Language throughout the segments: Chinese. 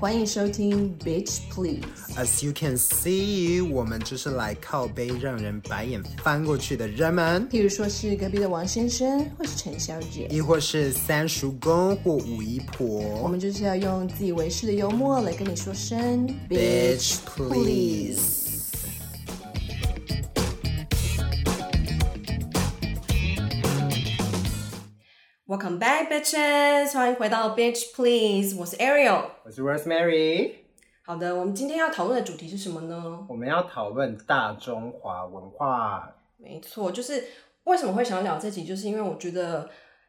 欢迎收听 Bitch Please。As you can see，我们就是来靠背让人白眼翻过去的人们。譬如说是隔壁的王先生，或是陈小姐，亦或是三叔公或五姨婆。我们就是要用自以为是的幽默来跟你说声 Bitch Please。Welcome back, bitches！欢迎回到 Bitch Please，我是 Ariel，我是 Rosemary。好的，我们今天要讨论的主题是什么呢？我们要讨论大中华文化。没错，就是为什么会想聊这集，就是因为我觉得，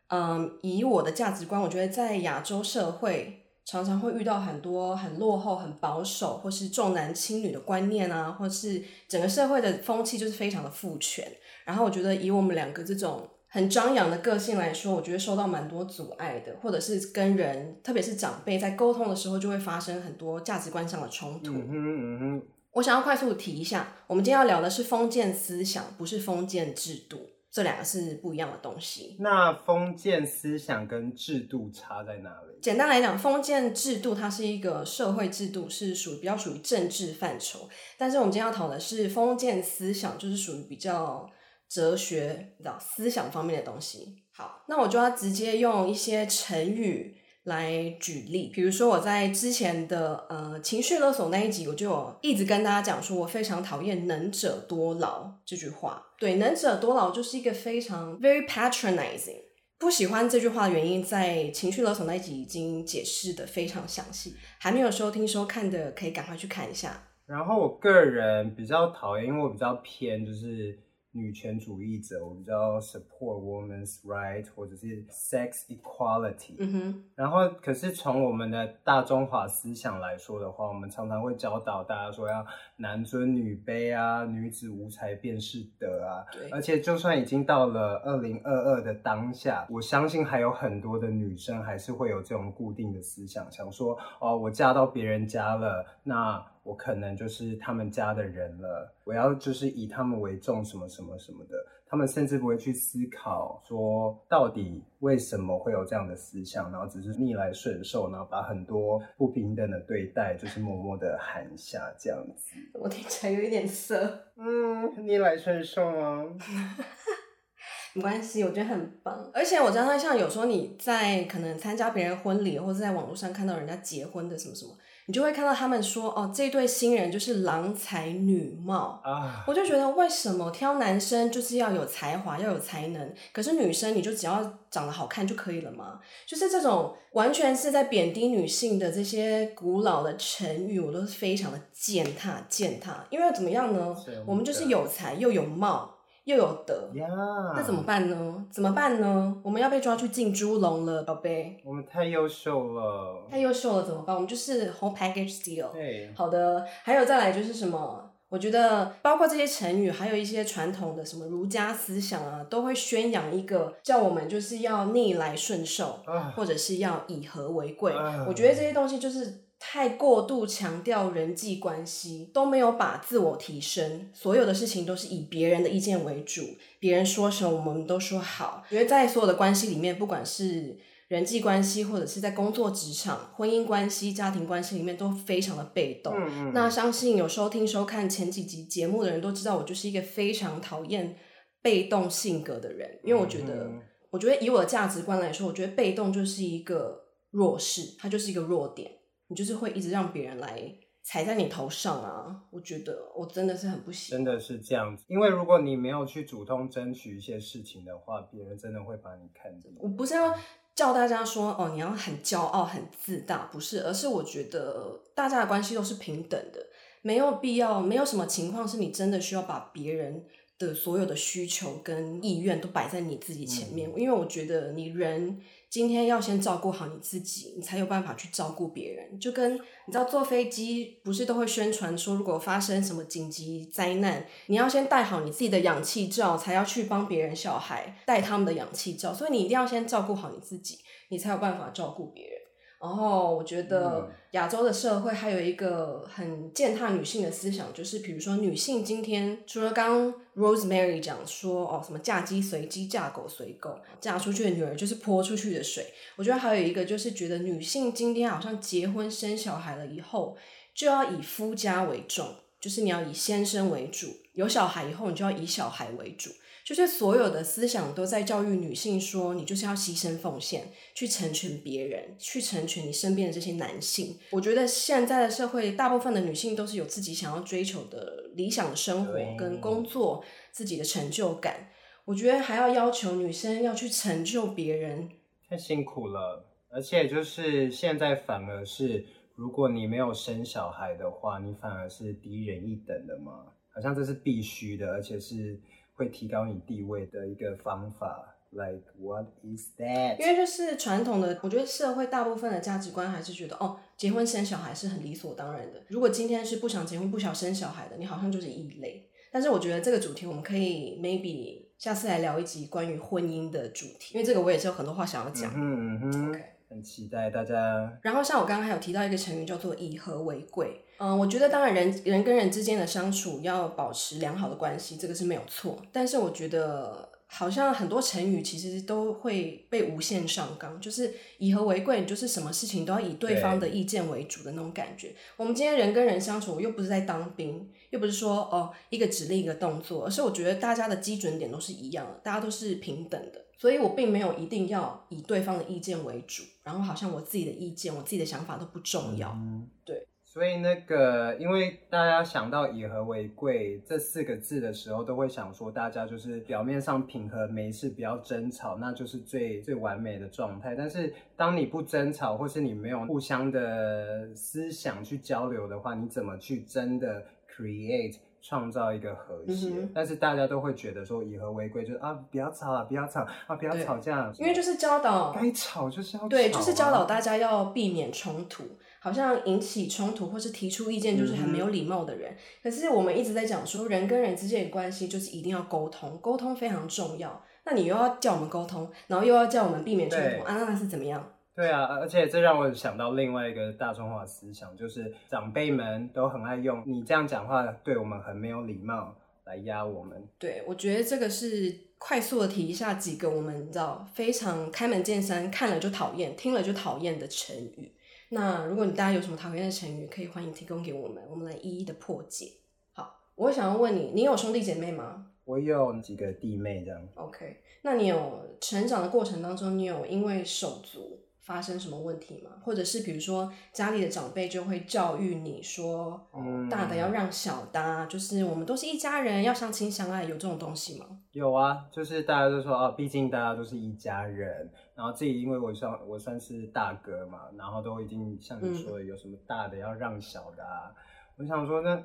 嗯，以我的价值观，我觉得在亚洲社会常常会遇到很多很落后、很保守，或是重男轻女的观念啊，或是整个社会的风气就是非常的父权。然后我觉得以我们两个这种。很张扬的个性来说，我觉得受到蛮多阻碍的，或者是跟人，特别是长辈在沟通的时候，就会发生很多价值观上的冲突。嗯哼嗯哼。我想要快速提一下，我们今天要聊的是封建思想，不是封建制度，这两个是不一样的东西。那封建思想跟制度差在哪里？简单来讲，封建制度它是一个社会制度，是属于比较属于政治范畴，但是我们今天要讨的是封建思想，就是属于比较。哲学，你知道思想方面的东西。好，那我就要直接用一些成语来举例。比如说，我在之前的呃情绪勒索那一集，我就有一直跟大家讲说，我非常讨厌“能者多劳”这句话。对，“能者多劳”就是一个非常 very patronizing。不喜欢这句话的原因，在情绪勒索那一集已经解释得非常详细。还没有收听收看的，可以赶快去看一下。然后我个人比较讨厌，因为我比较偏就是。女权主义者，我比较 support women's right 或者是 sex equality。嗯哼。然后，可是从我们的大中华思想来说的话，我们常常会教导大家说要男尊女卑啊，女子无才便是德啊。对。而且，就算已经到了二零二二的当下，我相信还有很多的女生还是会有这种固定的思想，想说哦，我嫁到别人家了，那。我可能就是他们家的人了，我要就是以他们为重，什么什么什么的。他们甚至不会去思考说，到底为什么会有这样的思想，然后只是逆来顺受，然后把很多不平等的对待，就是默默的含下这样子。我听起来有一点色。嗯，逆来顺受啊。没关系，我觉得很棒。而且我知道，像有时候你在可能参加别人婚礼，或者在网络上看到人家结婚的什么什么。你就会看到他们说哦，这对新人就是郎才女貌啊！我就觉得为什么挑男生就是要有才华，要有才能，可是女生你就只要长得好看就可以了吗？就是这种完全是在贬低女性的这些古老的成语，我都是非常的践踏践踏。因为怎么样呢？我们就是有才又有貌。又有德.那怎么办呢？怎么办呢？我们要被抓去进猪笼了，宝贝。我们太优秀了，太优秀了，怎么办？我们就是 whole package deal。对，好的。还有再来就是什么？我觉得包括这些成语，还有一些传统的什么儒家思想啊，都会宣扬一个叫我们就是要逆来顺受，uh. 或者是要以和为贵。Uh. 我觉得这些东西就是。太过度强调人际关系，都没有把自我提升，所有的事情都是以别人的意见为主，别人说什么我们都说好。觉得在所有的关系里面，不管是人际关系，或者是在工作职场、婚姻关系、家庭关系里面，都非常的被动。嗯嗯。那相信有收听收看前几集节目的人都知道，我就是一个非常讨厌被动性格的人，因为我觉得，我觉得以我的价值观来说，我觉得被动就是一个弱势，它就是一个弱点。你就是会一直让别人来踩在你头上啊！我觉得我真的是很不喜欢。真的是这样子，因为如果你没有去主动争取一些事情的话，别人真的会把你看着。我不是要叫大家说哦，你要很骄傲、很自大，不是，而是我觉得大家的关系都是平等的，没有必要，没有什么情况是你真的需要把别人的所有的需求跟意愿都摆在你自己前面，嗯，因为我觉得你人。今天要先照顾好你自己，你才有办法去照顾别人。就跟你知道坐飞机不是都会宣传说，如果发生什么紧急灾难，你要先带好你自己的氧气罩，才要去帮别人小孩带他们的氧气罩。所以你一定要先照顾好你自己，你才有办法照顾别人。然后我觉得亚洲的社会还有一个很践踏女性的思想，就是比如说女性今天除了刚 Rosemary 讲说哦什么嫁鸡随鸡嫁狗随狗，嫁出去的女儿就是泼出去的水。我觉得还有一个就是觉得女性今天好像结婚生小孩了以后就要以夫家为重，就是你要以先生为主，有小孩以后你就要以小孩为主。就是所有的思想都在教育女性说，你就是要牺牲奉献，去成全别人，去成全你身边的这些男性。我觉得现在的社会，大部分的女性都是有自己想要追求的理想的生活跟工作，自己的成就感。我觉得还要要求女生要去成就别人，太辛苦了。而且就是现在反而是，如果你没有生小孩的话，你反而是低人一等的嘛，好像这是必须的，而且是。会提高你地位的一个方法，like what is that？因为就是传统的，我觉得社会大部分的价值观还是觉得，哦，结婚生小孩是很理所当然的。如果今天是不想结婚、不想生小孩的，你好像就是异类。但是我觉得这个主题我们可以 maybe 下次来聊一集关于婚姻的主题，因为这个我也是有很多话想要讲。嗯哼，OK，很期待大家。然后像我刚刚还有提到一个成语叫做以和为贵。嗯，我觉得当然人人跟人之间的相处要保持良好的关系，这个是没有错。但是我觉得好像很多成语其实都会被无限上纲，就是以和为贵，就是什么事情都要以对方的意见为主的那种感觉。我们今天人跟人相处，又不是在当兵，又不是说哦一个指令一个动作，而是我觉得大家的基准点都是一样的，大家都是平等的，所以我并没有一定要以对方的意见为主，然后好像我自己的意见、我自己的想法都不重要，嗯、对。所以那个，因为大家想到以和为贵这四个字的时候，都会想说，大家就是表面上平和，没事，不要争吵，那就是最最完美的状态。但是，当你不争吵，或是你没有互相的思想去交流的话，你怎么去真的 create 创造一个和谐？嗯、但是大家都会觉得说，以和为贵就是啊，不要吵啊，不要吵啊，不要吵架，因为就是教导该吵就是要对，就是教导大家要避免冲突。好像引起冲突或是提出意见就是很没有礼貌的人，嗯、可是我们一直在讲说，人跟人之间的关系就是一定要沟通，沟通非常重要。那你又要叫我们沟通，然后又要叫我们避免冲突，啊，那是怎么样？对啊，而且这让我想到另外一个大众化思想，就是长辈们都很爱用你这样讲话对我们很没有礼貌来压我们。对，我觉得这个是快速的提一下几个我们你知道非常开门见山，看了就讨厌，听了就讨厌的成语。那如果你大家有什么讨厌的成语，可以欢迎提供给我们，我们来一一的破解。好，我想要问你，你有兄弟姐妹吗？我有几个弟妹这样。OK，那你有成长的过程当中，你有因为手足发生什么问题吗？或者是比如说家里的长辈就会教育你说，嗯，大的要让小的啊，就是我们都是一家人，要相亲相爱，有这种东西吗？有啊，就是大家都说哦，毕竟大家都是一家人，然后自己因为我算我算是大哥嘛，然后都已经像你说的，有什么大的要让小的啊，嗯、我想说那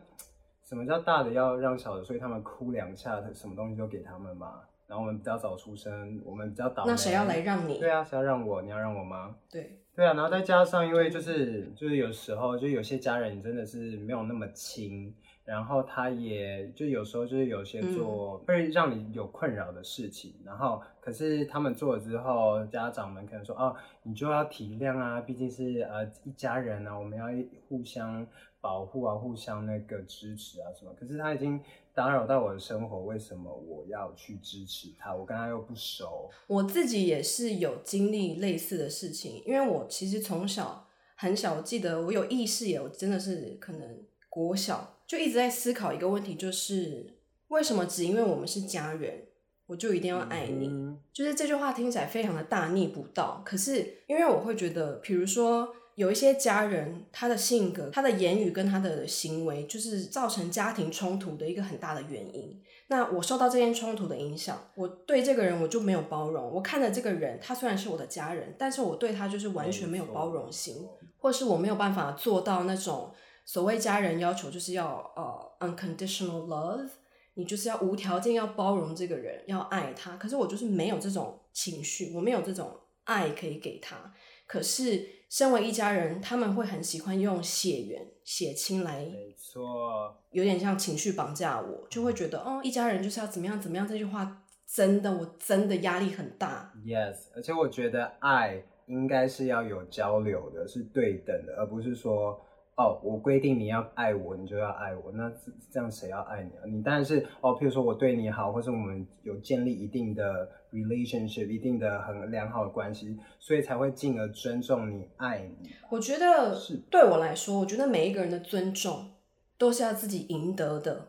什么叫大的要让小的？所以他们哭两下，什么东西都给他们嘛。然后我们比较早出生，我们比较倒霉。那谁要来让你？对啊，谁要让我？你要让我吗？对。对啊，然后再加上，因为就是就是有时候就有些家人真的是没有那么亲，然后他也就有时候就是有些做会让你有困扰的事情，嗯、然后可是他们做了之后，家长们可能说哦，你就要体谅啊，毕竟是呃一家人啊，我们要互相保护啊，互相那个支持啊什么。可是他已经。打扰到我的生活，为什么我要去支持他？我跟他又不熟。我自己也是有经历类似的事情，因为我其实从小很小，我记得我有意识也，我真的是可能国小就一直在思考一个问题，就是为什么只因为我们是家人，我就一定要爱你？嗯、就是这句话听起来非常的大逆不道，可是因为我会觉得，比如说。有一些家人，他的性格、他的言语跟他的行为，就是造成家庭冲突的一个很大的原因。那我受到这件冲突的影响，我对这个人我就没有包容。我看着这个人，他虽然是我的家人，但是我对他就是完全没有包容心，或是我没有办法做到那种所谓家人要求，就是要呃、uh, unconditional love，你就是要无条件要包容这个人，要爱他。可是我就是没有这种情绪，我没有这种爱可以给他。可是，身为一家人，他们会很喜欢用血缘、血亲来，没错，有点像情绪绑架我，就会觉得哦，一家人就是要怎么样怎么样。这句话真的，我真的压力很大。Yes，而且我觉得爱应该是要有交流的，是对等的，而不是说。哦，我规定你要爱我，你就要爱我，那这样谁要爱你啊？你当然是哦，譬如说我对你好，或者我们有建立一定的 relationship，一定的很良好的关系，所以才会进而尊重你、爱你。我觉得是对我来说，我觉得每一个人的尊重都是要自己赢得的，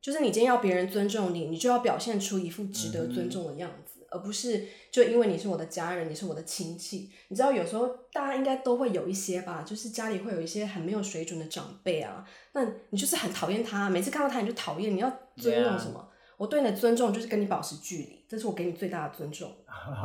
就是你今天要别人尊重你，你就要表现出一副值得尊重的样子。嗯而不是就因为你是我的家人，你是我的亲戚，你知道有时候大家应该都会有一些吧，就是家里会有一些很没有水准的长辈啊，那你就是很讨厌他，每次看到他你就讨厌，你要尊重什么.我对你的尊重就是跟你保持距离，这是我给你最大的尊重。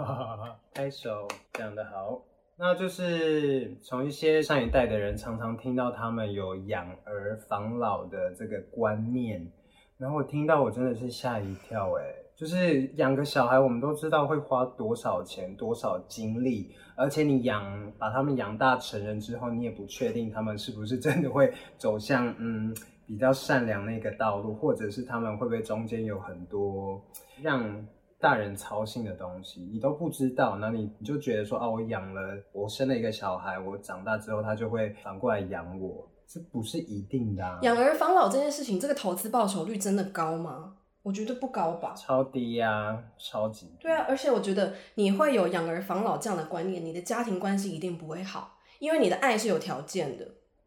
拍手，讲得好。那就是从一些上一代的人常常听到他们有养儿防老的这个观念，然后我听到我真的是吓一跳，哎。就是养个小孩，我们都知道会花多少钱、多少精力，而且你养把他们养大成人之后，你也不确定他们是不是真的会走向嗯比较善良那个道路，或者是他们会不会中间有很多让大人操心的东西，你都不知道。那你你就觉得说啊，我养了，我生了一个小孩，我长大之后他就会反过来养我，这不是一定的啊。养儿防老这件事情，这个投资报酬率真的高吗？我觉得不高吧，超低呀、啊，超级。对啊，而且我觉得你会有养儿防老这样的观念，你的家庭关系一定不会好，因为你的爱是有条件的。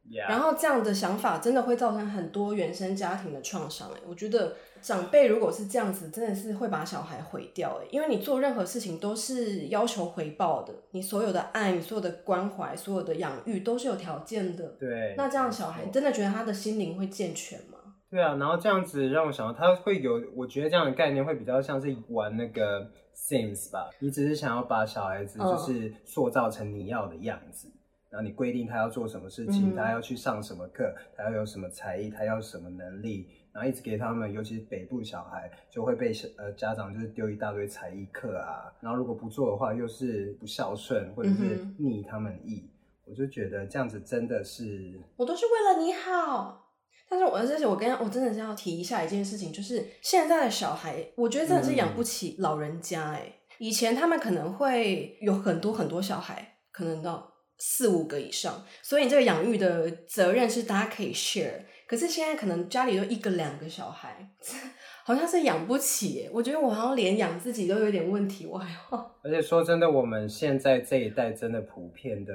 Yeah. 然后这样的想法真的会造成很多原生家庭的创伤。哎，我觉得长辈如果是这样子，真的是会把小孩毁掉。哎，因为你做任何事情都是要求回报的，你所有的爱、你所有的关怀、所有的养育都是有条件的。对。那这样小孩真的觉得他的心灵会健全吗？对啊，然后这样子让我想到，他会有，我觉得这样的概念会比较像是玩那个 Sims 吧。你只是想要把小孩子就是塑造成你要的样子，嗯、然后你规定他要做什么事情，嗯、他要去上什么课，他要有什么才艺，他要什么能力，然后一直给他们，尤其是北部小孩就会被呃家长就是丢一大堆才艺课啊，然后如果不做的话又是不孝顺或者是逆他们意，嗯、我就觉得这样子真的是，我都是为了你好。但是我这些，我跟我真的是要提一下一件事情，就是现在的小孩，我觉得真的是养不起老人家哎。以前他们可能会有很多很多小孩，可能到四五个以上，所以你这个养育的责任是大家可以 share。可是现在可能家里都一个两个小孩，好像是养不起。我觉得我好像连养自己都有点问题，我还要。而且说真的，我们现在这一代真的普遍的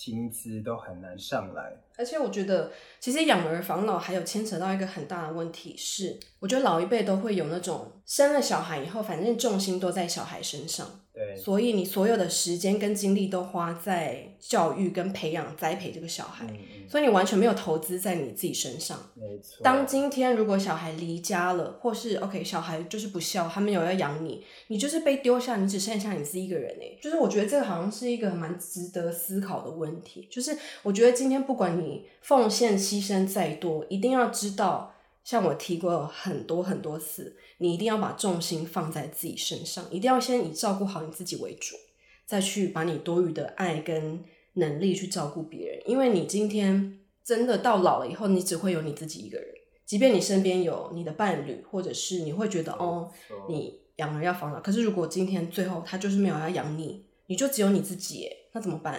薪资都很难上来。而且我觉得，其实养儿防老还有牵扯到一个很大的问题是，我觉得老一辈都会有那种生了小孩以后，反正重心都在小孩身上。对，所以你所有的时间跟精力都花在教育跟培养、栽培这个小孩，嗯、所以你完全没有投资在你自己身上。没错。当今天如果小孩离家了，或是 OK 小孩就是不孝，他没有要养你，你就是被丢下，你只剩下你自己一个人诶。就是我觉得这个好像是一个蛮值得思考的问题。就是我觉得今天不管你奉献牺牲再多，一定要知道。像我提过很多很多次，你一定要把重心放在自己身上，一定要先以照顾好你自己为主，再去把你多余的爱跟能力去照顾别人。因为你今天真的到老了以后，你只会有你自己一个人。即便你身边有你的伴侣，或者是你会觉得哦，你养儿要防老，可是如果今天最后他就是没有要养你，你就只有你自己，那怎么办？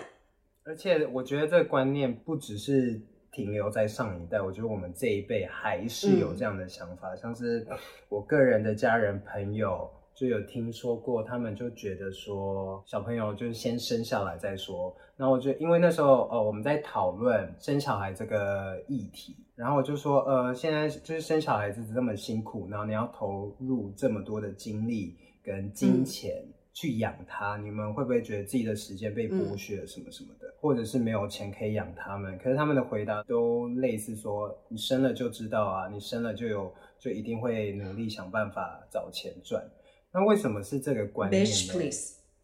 而且我觉得这个观念不只是。停留在上一代，我觉得我们这一辈还是有这样的想法，嗯、像是我个人的家人朋友就有听说过，他们就觉得说小朋友就是先生下来再说。然后我就因为那时候呃我们在讨论生小孩这个议题，然后我就说呃现在就是生小孩子这么辛苦，然后你要投入这么多的精力跟金钱。嗯去养它，你们会不会觉得自己的时间被剥削了什么什么的，嗯、或者是没有钱可以养他们？可是他们的回答都类似说：“你生了就知道啊，你生了就有，就一定会努力想办法找钱赚。”那为什么是这个观念呢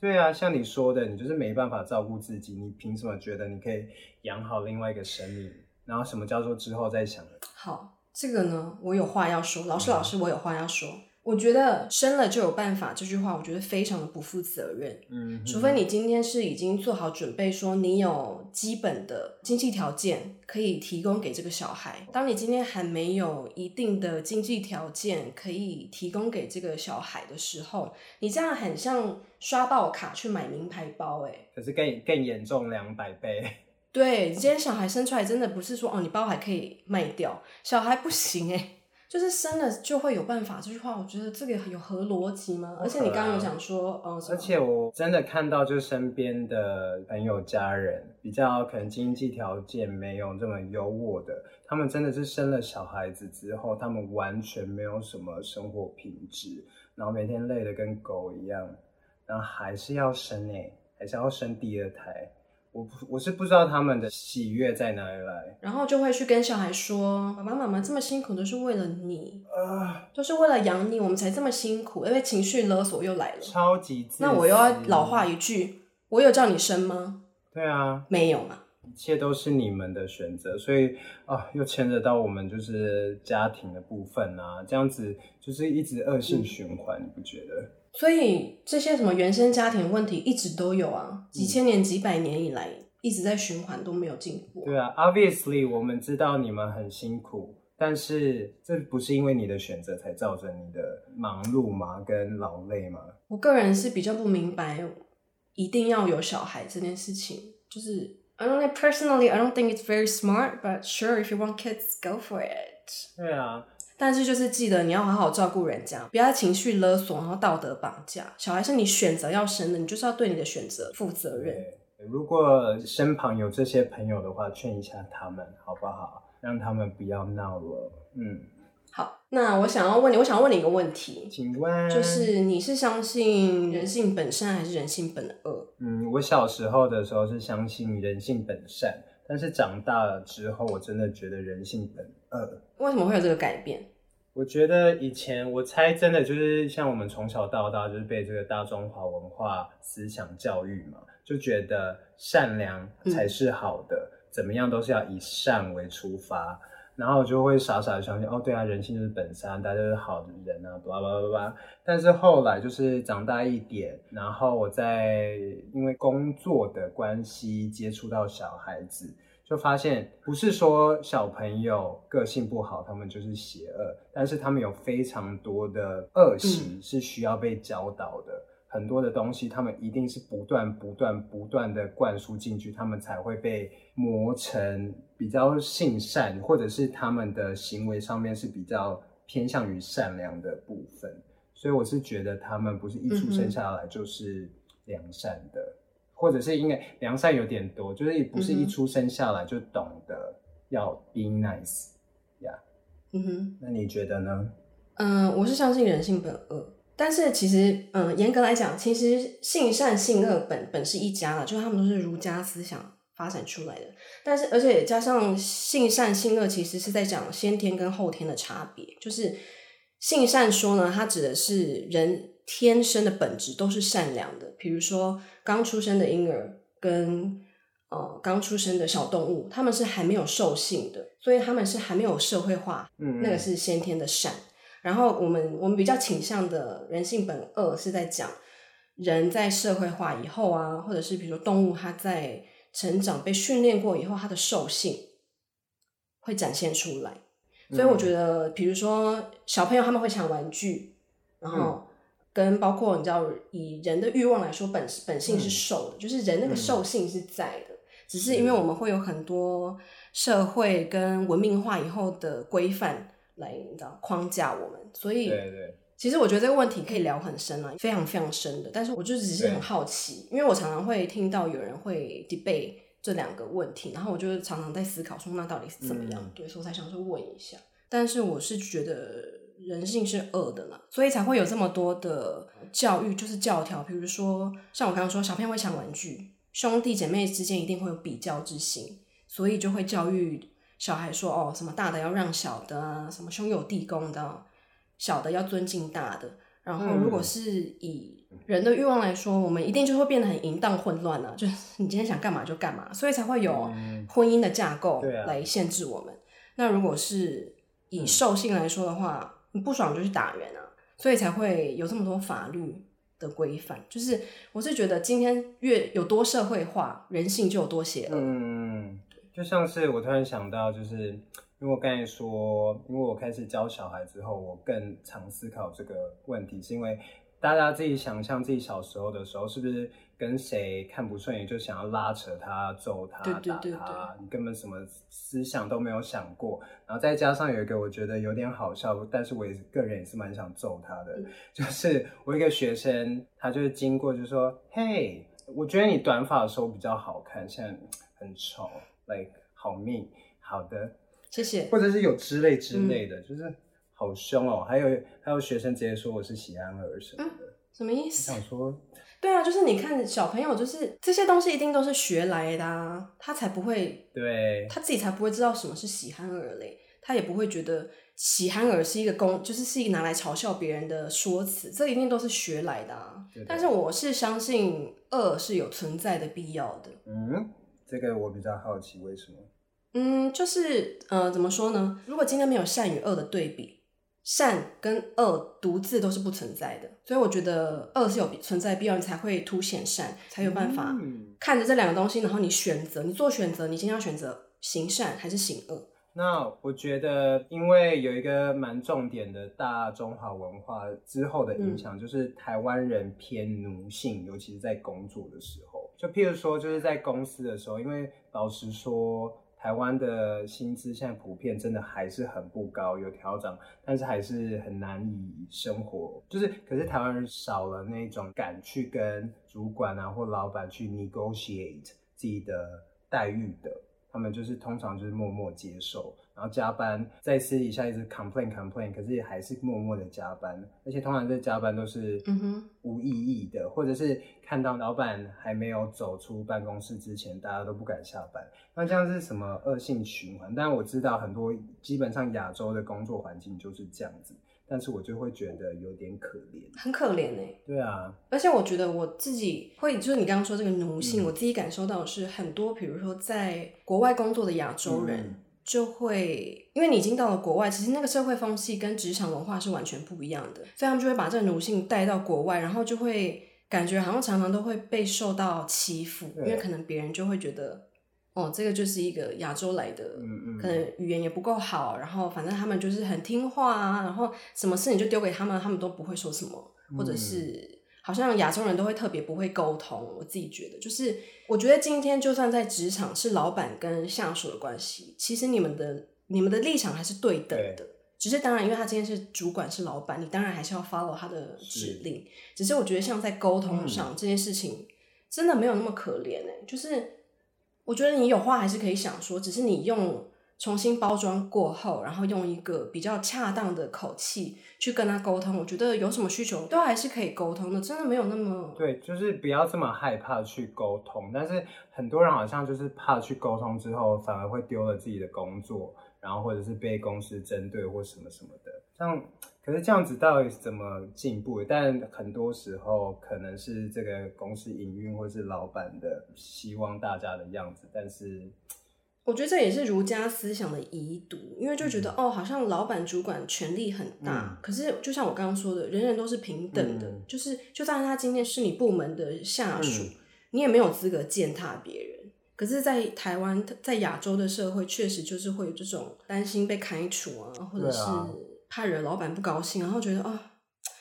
对啊，像你说的，你就是没办法照顾自己，你凭什么觉得你可以养好另外一个生命？然后什么叫做之后再想？好，这个呢，我有话要说，老师，老师，我有话要说。我觉得生了就有办法这句话，我觉得非常的不负责任。嗯，除非你今天是已经做好准备，说你有基本的经济条件可以提供给这个小孩。当你今天还没有一定的经济条件可以提供给这个小孩的时候，你这样很像刷爆卡去买名牌包，欸，哎，可是更更严重两百倍。对，你今天小孩生出来真的不是说哦，你包还可以卖掉，小孩不行哎，欸。就是生了就会有办法，这句话我觉得这个有合逻辑吗？而且你刚刚有讲说，嗯，而且我真的看到，就身边的朋友、家人比较可能经济条件没有这么优渥的，他们真的是生了小孩子之后，他们完全没有什么生活品质，然后每天累得跟狗一样，然后还是要生诶，还是要生第二胎。我我是不知道他们的喜悦在哪里来，然后就会去跟小孩说：“爸爸妈妈这么辛苦都是为了你，啊，都是为了养你，我们才这么辛苦。”因为情绪勒索又来了，超级自私。那我又要老话一句：我有叫你生吗？对啊，没有嘛，一切都是你们的选择，所以啊、哦，又牵扯到我们就是家庭的部分啊，这样子就是一直恶性循环，嗯、你不觉得？所以这些什么原生家庭问题一直都有啊，几千年、几百年以来一直在循环，都没有进步。对啊，Obviously 我们知道你们很辛苦，但是这不是因为你的选择才造成你的忙碌吗？跟劳累吗？我个人是比较不明白，一定要有小孩这件事情。就是 I don't personally, I don't think it's very smart, but sure if you want kids, go for it. 对啊。但是就是记得你要好好照顾人家，不要情绪勒索，然后道德绑架。小孩是你选择要生的，你就是要对你的选择负责任。如果身旁有这些朋友的话，劝一下他们好不好？让他们不要闹了。嗯，好。那我想要问你，我想要问你一个问题，请问，就是你是相信人性本善还是人性本恶？嗯，我小时候的时候是相信人性本善。但是长大了之后，我真的觉得人性本恶。为什么会有这个改变？我觉得以前我猜真的就是像我们从小到大就是被这个大中华文化思想教育嘛，就觉得善良才是好的，嗯、怎么样都是要以善为出发。然后我就会傻傻的相信，哦，对啊，人性就是本善，大家都是好的人啊，巴拉巴拉巴拉。但是后来就是长大一点，然后我在因为工作的关系接触到小孩子，就发现不是说小朋友个性不好，他们就是邪恶，但是他们有非常多的恶习是需要被教导的。嗯很多的东西，他们一定是不断、不断、不断的灌输进去，他们才会被磨成比较性善，或者是他们的行为上面是比较偏向于善良的部分。所以我是觉得他们不是一出生下来就是良善的，嗯、或者是因为良善有点多，就是也不是一出生下来就懂得要 be nice 呀、yeah。嗯哼，那你觉得呢？嗯，我是相信人性本恶。但是其实，嗯，严格来讲，其实性善性恶本本是一家了，就是他们都是儒家思想发展出来的。但是，而且加上性善性恶，其实是在讲先天跟后天的差别。就是性善说呢，它指的是人天生的本质都是善良的。比如说，刚出生的婴儿跟呃刚出生的小动物，他们是还没有兽性的，所以他们是还没有社会化，嗯，那个是先天的善。然后我们我们比较倾向的人性本恶是在讲人在社会化以后啊，或者是比如说动物它在成长被训练过以后，它的兽性会展现出来。所以我觉得，比如说小朋友他们会抢玩具，然后跟包括你知道以人的欲望来说，本本性是兽的，就是人那个兽性是在的，只是因为我们会有很多社会跟文明化以后的规范。来，你知道框架我们，所以对对，其实我觉得这个问题可以聊很深啊，非常非常深的。但是我就只是很好奇，因为我常常会听到有人会 debate 这两个问题，然后我就常常在思考说，那到底是怎么样？嗯、对，所以我才想说问一下。但是我是觉得人性是恶的嘛，所以才会有这么多的教育，就是教条，比如说像我刚刚说，小朋友会抢玩具，兄弟姐妹之间一定会有比较之心，所以就会教育。小孩说：“哦，什么大的要让小的啊，什么兄友弟恭的，小的要尊敬大的。然后，如果是以人的欲望来说，我们一定就会变得很淫荡混乱了。就是 你今天想干嘛就干嘛，所以才会有婚姻的架构来限制我们。那如果是以兽性来说的话，你不爽就去打人啊，所以才会有这么多法律的规范。就是我是觉得今天越有多社会化，人性就有多邪恶。嗯，就像是我突然想到，就是因为我刚才说，因为我开始教小孩之后，我更常思考这个问题，是因为大家自己想象自己小时候的时候，是不是？跟谁看不顺眼就想要拉扯他、揍他、对对对对打他，你根本什么思想都没有想过。然后再加上有一个我觉得有点好笑，但是我也个人也是蛮想揍他的，嗯、就是我一个学生，他就是经过就说：“嘿，我觉得你短发的时候比较好看，现在很丑，like 好命，好的，谢谢。”或者是有之类之类的，嗯、就是好凶哦。还有还有学生直接说我是喜憨儿什么的，嗯、什么意思？想说。对啊，就是你看小朋友，就是这些东西一定都是学来的啊，他才不会，对，他自己才不会知道什么是喜憨儿嘞，他也不会觉得喜憨儿是一个公，就是是一个拿来嘲笑别人的说辞，这一定都是学来的但是我是相信恶是有存在的必要的。嗯，这个我比较好奇，为什么？嗯，就是呃，怎么说呢？如果今天没有善与恶的对比。善跟恶独自都是不存在的，所以我觉得恶是有存在必要，你才会凸显善，才有办法看着这两个东西，然后你选择，你做选择，你今天要选择行善还是行恶？那我觉得，因为有一个蛮重点的大中华文化之后的影响，就是台湾人偏奴性，尤其是在工作的时候，就譬如说，就是在公司的时候，因为老实说。台湾的薪资现在普遍真的还是很不高，有调整，但是还是很难以生活。就是，可是台湾人少了那种敢去跟主管啊或老板去 negotiate 自己的待遇的，他们就是通常就是默默接受。然后加班，在私底下一直 complain complain，可是也还是默默的加班，而且通常这加班都是无意义的，嗯、或者是看到老板还没有走出办公室之前，大家都不敢下班。那这样是什么恶性循环？但我知道很多基本上亚洲的工作环境就是这样子，但是我就会觉得有点可怜，很可怜哎、欸。对啊，而且我觉得我自己会，就是你刚刚说这个奴性，嗯、我自己感受到的是很多，比如说在国外工作的亚洲人。嗯就会，因为你已经到了国外，其实那个社会风气跟职场文化是完全不一样的，所以他们就会把这个奴性带到国外，然后就会感觉好像常常都会被受到欺负，因为可能别人就会觉得，哦，这个就是一个亚洲来的，嗯嗯，可能语言也不够好，然后反正他们就是很听话啊，然后什么事你就丢给他们，他们都不会说什么，或者是。好像亚洲人都会特别不会沟通，我自己觉得，就是我觉得今天就算在职场是老板跟下属的关系，其实你们的你们的立场还是对等的，只是当然，因为他今天是主管是老板，你当然还是要 follow 他的指令。是只是我觉得像在沟通上、嗯、这件事情，真的没有那么可怜哎，就是我觉得你有话还是可以想说，只是你用。重新包装过后，然后用一个比较恰当的口气去跟他沟通，我觉得有什么需求都还是可以沟通的，真的没有那么。对，就是不要这么害怕去沟通。但是很多人好像就是怕去沟通之后，反而会丢了自己的工作，然后或者是被公司针对或什么什么的。像可是这样子到底怎么进步？但很多时候可能是这个公司营运或是老板的希望大家的样子，但是。我觉得这也是儒家思想的遗毒，因为就觉得、嗯、哦，好像老板主管权力很大，嗯、可是就像我刚刚说的，人人都是平等的，嗯、就是就算他今天是你部门的下属，嗯、你也没有资格践踏别人。可是，在台湾，在亚洲的社会，确实就是会有这种担心被开除啊，或者是怕惹老板不高兴，然后觉得啊。哦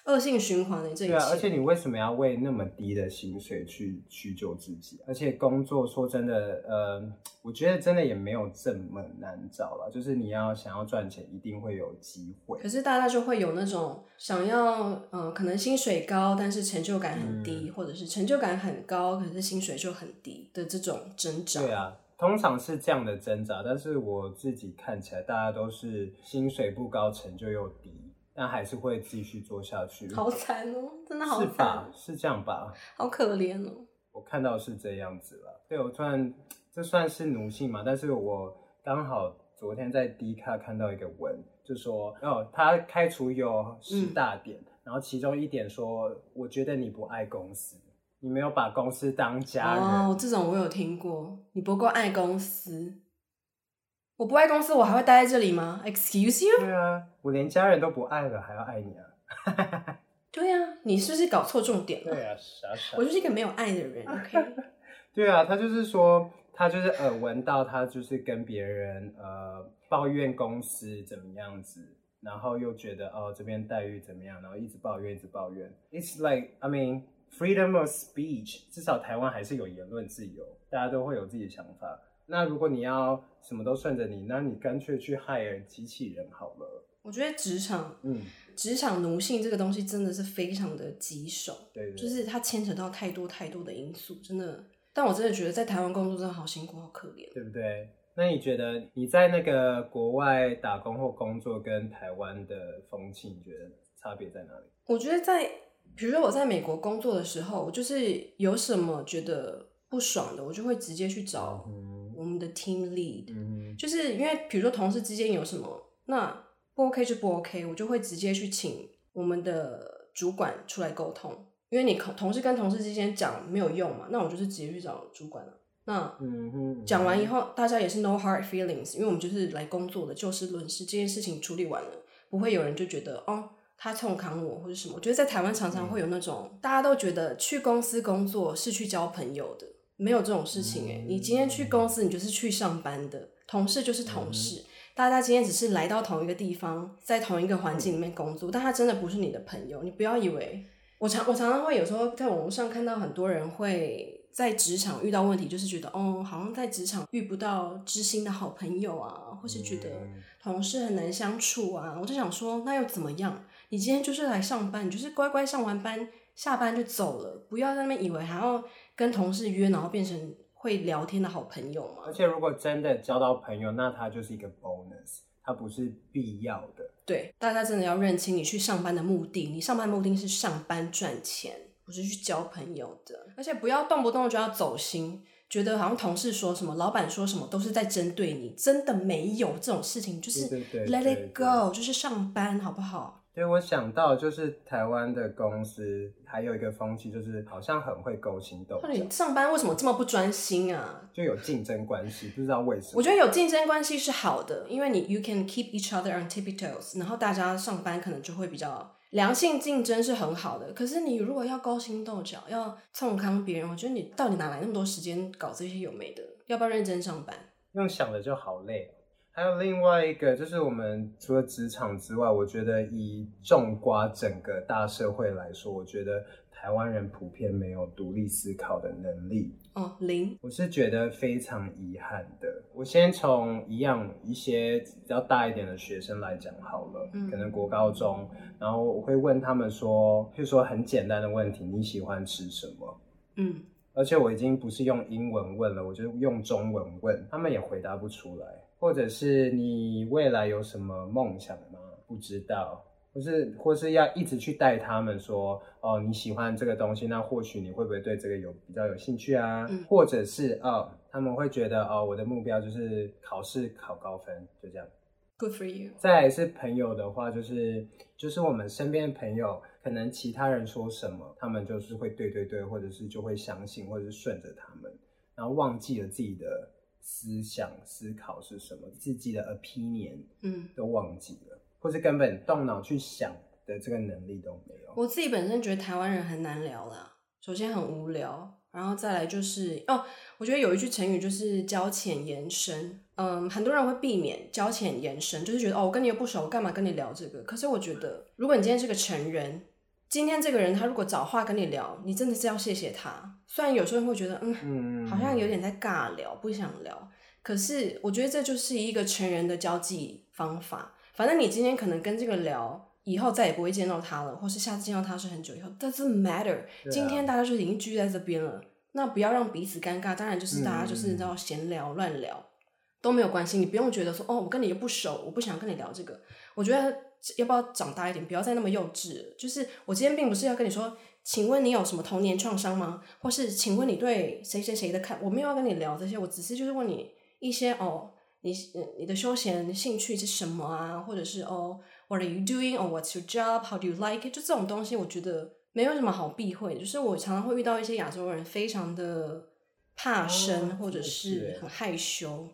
恶性循环的这一对啊，而且你为什么要为那么低的薪水去屈就自己？而且工作说真的，呃，我觉得真的也没有这么难找了。就是你要想要赚钱，一定会有机会。可是大家就会有那种想要，嗯、呃，可能薪水高，但是成就感很低，嗯、或者是成就感很高，可是薪水就很低的这种挣扎。对啊，通常是这样的挣扎。但是我自己看起来，大家都是薪水不高，成就又低。但还是会继续做下去。好惨哦，真的好惨。是吧？是这样吧？好可怜哦。我看到是这样子了。对，我突然，这算是奴性嘛？但是我刚好昨天在 D 卡看到一个文，就说哦，他开除有十大点，嗯、然后其中一点说，我觉得你不爱公司，你没有把公司当家人。哦，这种我有听过，你不够爱公司。我不爱公司，我还会待在这里吗？Excuse you？对啊，我连家人都不爱了，还要爱你啊？对啊，你是不是搞错重点了？对啊，傻傻。我就是一个没有爱的人。OK。对啊，他就是说，他就是耳闻到他就是跟别人呃抱怨公司怎么样子，然后又觉得哦这边待遇怎么样，然后一直抱怨一直抱怨。It's like I mean freedom of speech，至少台湾还是有言论自由，大家都会有自己的想法。那如果你要什么都顺着你，那你干脆去 hire 机器人好了。我觉得职场，嗯，职场奴性这个东西真的是非常的棘手，对，对，就是它牵扯到太多太多的因素，真的。但我真的觉得在台湾工作真的好辛苦，好可怜，对不对？那你觉得你在那个国外打工或工作，跟台湾的风气，你觉得差别在哪里？我觉得在，比如说我在美国工作的时候，就是有什么觉得不爽的，我就会直接去找我们的 team lead，嗯，就是因为比如说同事之间有什么那。不 OK 就不 OK，我就会直接去请我们的主管出来沟通，因为你同事跟同事之间讲没有用嘛，那我就是直接去找主管了。那讲完以后，大家也是 no hard feelings，因为我们就是来工作的，就事论事，这件事情处理完了，不会有人就觉得哦，他冲扛我或者什么。我觉得在台湾常常会有那种大家都觉得去公司工作是去交朋友的，没有这种事情诶，你今天去公司，你就是去上班的，同事就是同事。大家今天只是来到同一个地方，在同一个环境里面工作，但他真的不是你的朋友。你不要以为我常我常常会有时候在网络上看到很多人会在职场遇到问题，就是觉得哦，好像在职场遇不到知心的好朋友啊，或是觉得同事很难相处啊。我就想说，那又怎么样？你今天就是来上班，你就是乖乖上完班下班就走了，不要在那边以为还要跟同事约，然后变成。会聊天的好朋友吗？而且如果真的交到朋友，那他就是一个 bonus，他不是必要的。对，大家真的要认清你去上班的目的，你上班目的是上班赚钱，不是去交朋友的。而且不要动不动就要走心，觉得好像同事说什么、老板说什么都是在针对你，真的没有这种事情，就是 let it go，就是上班，好不好？对，我想到就是台湾的公司还有一个风气，就是好像很会勾心斗角。那你上班为什么这么不专心啊？就有竞争关系，不知道为什么。我觉得有竞争关系是好的，因为你 you can keep each other on tippy toes，然后大家上班可能就会比较良性竞争是很好的。可是你如果要勾心斗角，要冲康别人，我觉得你到底哪来那么多时间搞这些有没的？要不要认真上班？用想的就好累。还有另外一个，就是我们除了职场之外，我觉得以种瓜整个大社会来说，我觉得台湾人普遍没有独立思考的能力。哦，零，我是觉得非常遗憾的。我先从一样一些比较大一点的学生来讲好了，嗯，可能国高中，然后我会问他们说，譬如说很简单的问题，你喜欢吃什么？嗯，而且我已经不是用英文问了，我就用中文问，他们也回答不出来。或者是你未来有什么梦想吗？不知道，或是或是要一直去带他们说，哦，你喜欢这个东西，那或许你会不会对这个有比较有兴趣啊？嗯、或者是哦，他们会觉得哦，我的目标就是考试考高分，就这样。Good for you。再来是朋友的话，就是就是我们身边的朋友，可能其他人说什么，他们就是会对对对，或者是就会相信，或者是顺着他们，然后忘记了自己的。思想思考是什么？自己的 opinion，嗯，都忘记了，或是根本动脑去想的这个能力都没有。我自己本身觉得台湾人很难聊啦，首先很无聊，然后再来就是哦，我觉得有一句成语就是交浅言深，嗯，很多人会避免交浅言深，就是觉得哦，我跟你又不熟，我干嘛跟你聊这个？可是我觉得，如果你今天是个成人。今天这个人他如果找话跟你聊，你真的是要谢谢他。虽然有时候会觉得，嗯，好像有点在尬聊，不想聊。可是我觉得这就是一个成人的交际方法。反正你今天可能跟这个聊，以后再也不会见到他了，或是下次见到他是很久以后，doesn't matter。今天大家就已经聚在这边了，那不要让彼此尴尬。当然就是大家就是你知道闲聊乱聊都没有关系，你不用觉得说哦，我跟你又不熟，我不想跟你聊这个。我觉得。要不要长大一点？不要再那么幼稚。就是我今天并不是要跟你说，请问你有什么童年创伤吗？或是请问你对谁谁谁的看？我没有要跟你聊这些，我只是就是问你一些哦，你你的休闲兴趣是什么啊？或者是哦，What are you doing? Or what's your job? How do you like it? 就这种东西，我觉得没有什么好避讳。就是我常常会遇到一些亚洲人，非常的怕生，哦，或者是很害羞，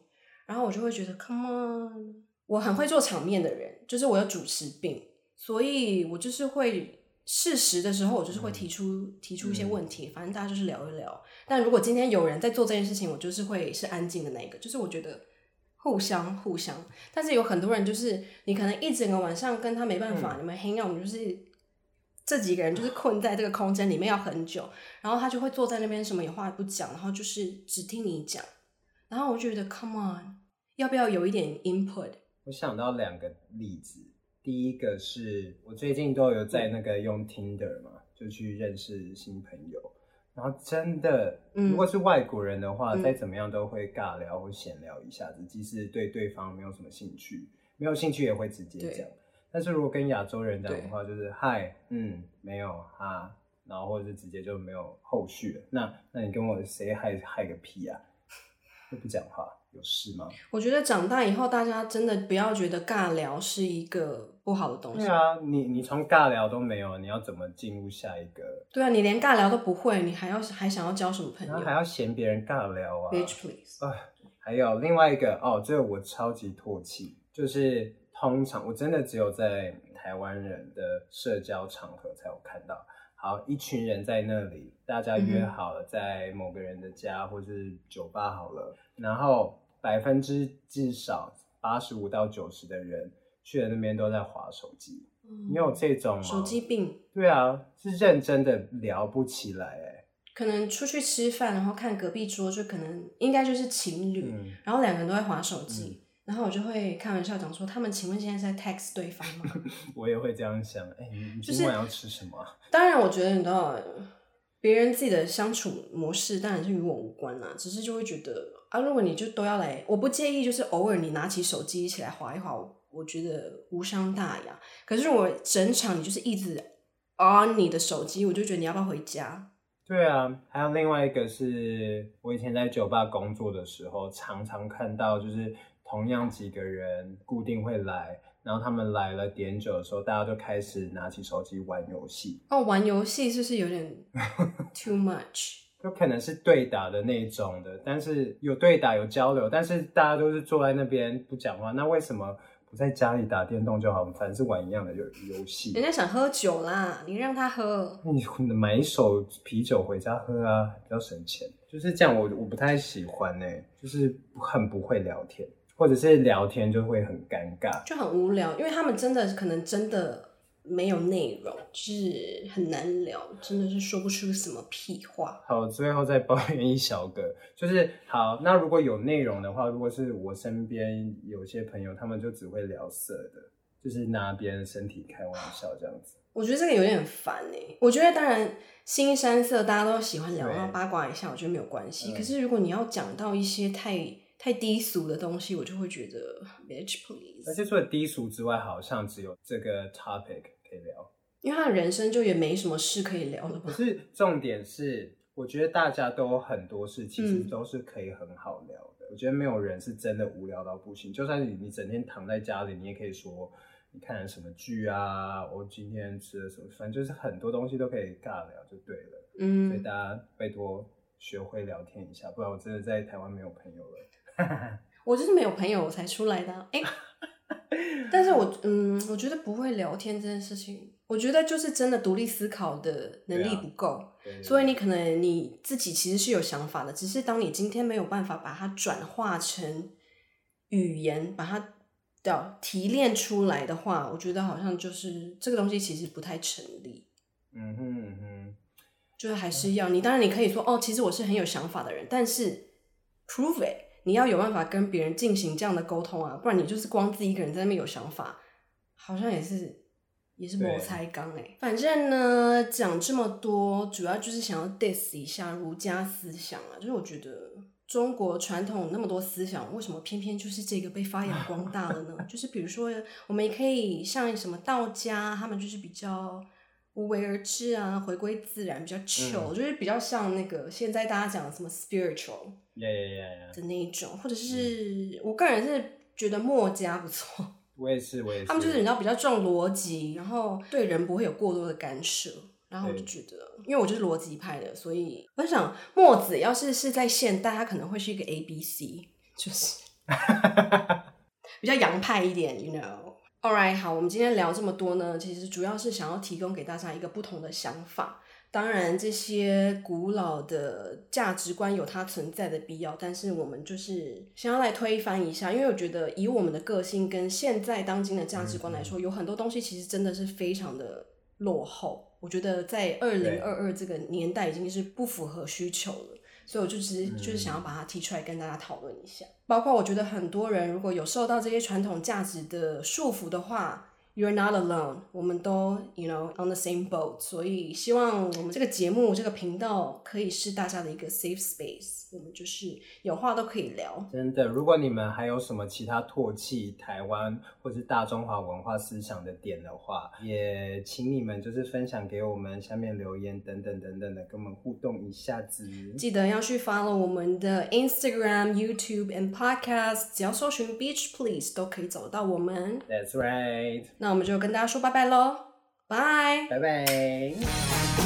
然后我就会觉得，Come on。我很会做场面的人，就是我有主持病，所以我就是会适时的时候，我就是会提出、嗯、提出一些问题，反正大家就是聊一聊。但如果今天有人在做这件事情，我就是会是安静的那一个，就是我觉得互相互相。但是有很多人就是你可能一整个晚上跟他没办法，嗯、你们 hang out，你就是这几个人就是困在这个空间里面要很久，然后他就会坐在那边什么也话不讲，然后就是只听你讲。然后我就觉得，Come on，要不要有一点 input？我想到两个例子，第一个是我最近都有在那个用 Tinder 嘛，就去认识新朋友。然后真的，如果是外国人的话，嗯、再怎么样都会尬聊或闲聊一下子，即使对对方没有什么兴趣，没有兴趣也会直接讲。但是如果跟亚洲人讲的话，就是嗨，嗯，没有哈，然后或者是直接就没有后续了。那那你跟我 say 嗨嗨个屁啊！都不讲话，有事吗？我觉得长大以后，大家真的不要觉得尬聊是一个不好的东西。对啊，你你从尬聊都没有，你要怎么进入下一个？对啊，你连尬聊都不会，你还要还想要交什么朋友？还要嫌别人尬聊啊？Bitch please！啊，还有另外一个哦，这个我超级唾弃，就是通常我真的只有在台湾人的社交场合才有看到。好，一群人在那里，大家约好了在某个人的家或是酒吧好了，嗯、然后百分之至少八十五到九十的人去了那边都在划手机。嗯、你有这种吗？手机病？对啊，是认真的聊不起来哎。可能出去吃饭，然后看隔壁桌，就可能应该就是情侣，嗯、然后两个人都在划手机。嗯然后我就会开玩笑讲说，他们请问现在是在 text 对方吗？我也会这样想。哎、欸，你今晚要吃什么？就是、当然，我觉得你知道，别人自己的相处模式当然是与我无关啦。只是就会觉得啊，如果你就都要来，我不介意，就是偶尔你拿起手机一起来划一划，我觉得无伤大雅。可是如果整场你就是一直 on 你的手机，我就觉得你要不要回家？对啊，还有另外一个是我以前在酒吧工作的时候，常常看到就是。同样几个人固定会来，然后他们来了点酒的时候，大家就开始拿起手机玩游戏。哦，玩游戏是不是有点 too much？就可能是对打的那种的，但是有对打有交流，但是大家都是坐在那边不讲话。那为什么不在家里打电动就好？反正是玩一样的游游戏。人家想喝酒啦，你让他喝。你买一手啤酒回家喝啊，比较省钱。就是这样我，我我不太喜欢呢、欸，就是很不会聊天。或者是聊天就会很尴尬，就很无聊，因为他们真的可能真的没有内容，就是很难聊，真的是说不出什么屁话。好，最后再抱怨一小个，就是好，那如果有内容的话，如果是我身边有些朋友，他们就只会聊色的，就是拿别人身体开玩笑这样子。我觉得这个有点烦哎。我觉得当然，新山色大家都喜欢聊，然后八卦一下，我觉得没有关系。嗯、可是如果你要讲到一些太太低俗的东西，我就会觉得 bitch please。而且除了低俗之外，好像只有这个 topic 可以聊，因为他的人生就也没什么事可以聊了吧。可是重点是，我觉得大家都很多事其实都是可以很好聊的。嗯、我觉得没有人是真的无聊到不行。就算你你整天躺在家里，你也可以说你看了什么剧啊，我今天吃了什么，反正就是很多东西都可以尬聊就对了。嗯，所以大家拜托学会聊天一下，不然我真的在台湾没有朋友了。我就是没有朋友我才出来的，哎、欸，但是我嗯，我觉得不会聊天这件事情，我觉得就是真的独立思考的能力不够，所以你可能你自己其实是有想法的，只是当你今天没有办法把它转化成语言，把它的提炼出来的话，我觉得好像就是这个东西其实不太成立。嗯哼嗯哼，就是还是要你，当然你可以说哦，其实我是很有想法的人，但是 prove it。你要有办法跟别人进行这样的沟通啊，不然你就是光自己一个人在那边有想法，好像也是也是谋财刚哎。反正呢，讲这么多，主要就是想要 diss 一下儒家思想啊。就是我觉得中国传统那么多思想，为什么偏偏就是这个被发扬光大了呢？就是比如说，我们也可以像什么道家，他们就是比较无为而治啊，回归自然，比较 chill，、嗯、就是比较像那个现在大家讲的什么 spiritual。的那一种，或者是、嗯、我个人是觉得墨家不错。我也是，我也是。他们就是你知道比较重逻辑，然后对人不会有过多的干涉。然后我就觉得，因为我就是逻辑派的，所以我想墨子要是是在现代，他可能会是一个 A B C，就是 比较洋派一点，you know。All right，好，我们今天聊这么多呢，其实主要是想要提供给大家一个不同的想法。当然，这些古老的价值观有它存在的必要，但是我们就是想要来推翻一下，因为我觉得以我们的个性跟现在当今的价值观来说，有很多东西其实真的是非常的落后。我觉得在二零二二这个年代已经是不符合需求了，所以我就只是就是想要把它提出来跟大家讨论一下。包括我觉得很多人如果有受到这些传统价值的束缚的话。You're not alone，我们都，you know, on the same boat。所以希望我们这个节目、这个频道可以是大家的一个 safe space。我们就是有话都可以聊。真的，如果你们还有什么其他唾弃台湾或是大中华文化思想的点的话，也请你们就是分享给我们，下面留言等等等等的，跟我们互动一下子。记得要去 follow 我们的 Instagram、YouTube and Podcast，只要搜寻 Beach Please 都可以找到我们。That's right。那我们就跟大家说拜拜喽，拜拜拜。